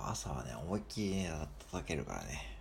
ぱ朝はね、思いっきりね、叩けるからね。